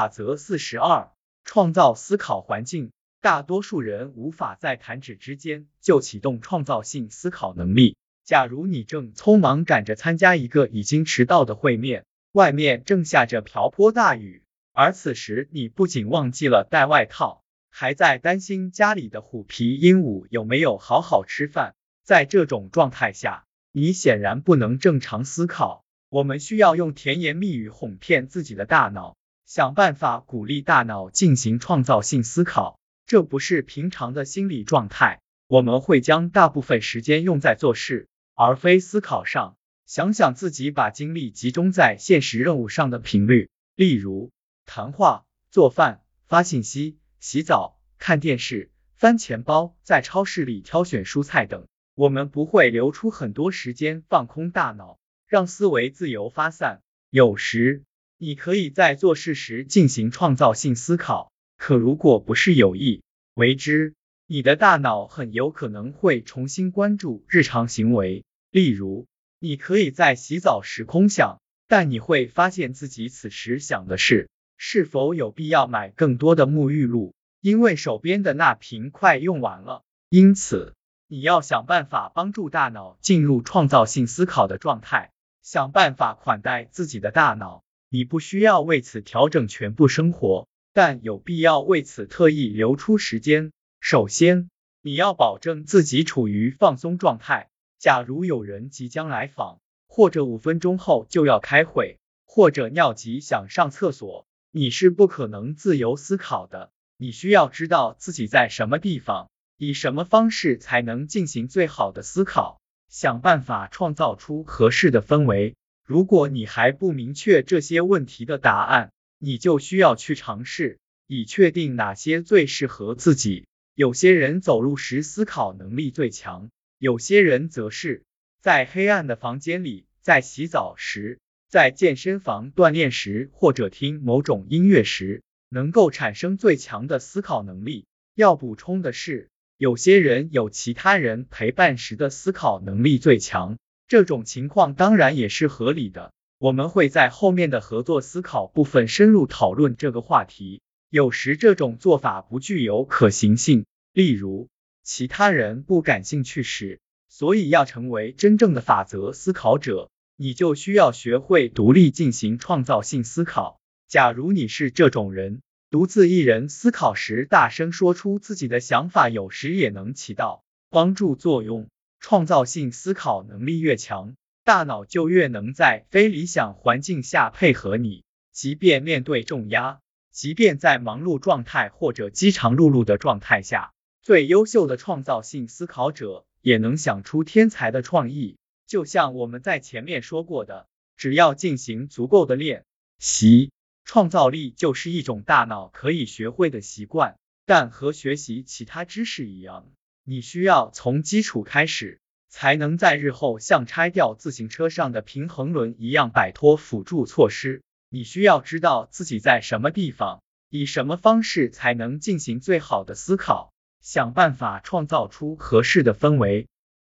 法则四十二：创造思考环境。大多数人无法在弹指之间就启动创造性思考能力。假如你正匆忙赶着参加一个已经迟到的会面，外面正下着瓢泼大雨，而此时你不仅忘记了带外套，还在担心家里的虎皮鹦鹉有没有好好吃饭。在这种状态下，你显然不能正常思考。我们需要用甜言蜜语哄骗自己的大脑，想办法鼓励大脑进行创造性思考。这不是平常的心理状态。我们会将大部分时间用在做事，而非思考上。想想自己把精力集中在现实任务上的频率，例如谈话、做饭、发信息、洗澡、看电视、翻钱包、在超市里挑选蔬菜等。我们不会留出很多时间放空大脑，让思维自由发散。有时，你可以在做事时进行创造性思考。可如果不是有意为之，你的大脑很有可能会重新关注日常行为。例如，你可以在洗澡时空想，但你会发现自己此时想的是是否有必要买更多的沐浴露，因为手边的那瓶快用完了。因此，你要想办法帮助大脑进入创造性思考的状态，想办法款待自己的大脑。你不需要为此调整全部生活。但有必要为此特意留出时间。首先，你要保证自己处于放松状态。假如有人即将来访，或者五分钟后就要开会，或者尿急想上厕所，你是不可能自由思考的。你需要知道自己在什么地方，以什么方式才能进行最好的思考，想办法创造出合适的氛围。如果你还不明确这些问题的答案，你就需要去尝试，以确定哪些最适合自己。有些人走路时思考能力最强，有些人则是在黑暗的房间里，在洗澡时，在健身房锻炼时，或者听某种音乐时，能够产生最强的思考能力。要补充的是，有些人有其他人陪伴时的思考能力最强，这种情况当然也是合理的。我们会在后面的合作思考部分深入讨论这个话题。有时这种做法不具有可行性，例如其他人不感兴趣时。所以要成为真正的法则思考者，你就需要学会独立进行创造性思考。假如你是这种人，独自一人思考时，大声说出自己的想法，有时也能起到帮助作用。创造性思考能力越强。大脑就越能在非理想环境下配合你，即便面对重压，即便在忙碌状态或者饥肠辘辘的状态下，最优秀的创造性思考者也能想出天才的创意。就像我们在前面说过的，只要进行足够的练习，创造力就是一种大脑可以学会的习惯。但和学习其他知识一样，你需要从基础开始。才能在日后像拆掉自行车上的平衡轮一样摆脱辅助措施。你需要知道自己在什么地方，以什么方式才能进行最好的思考，想办法创造出合适的氛围。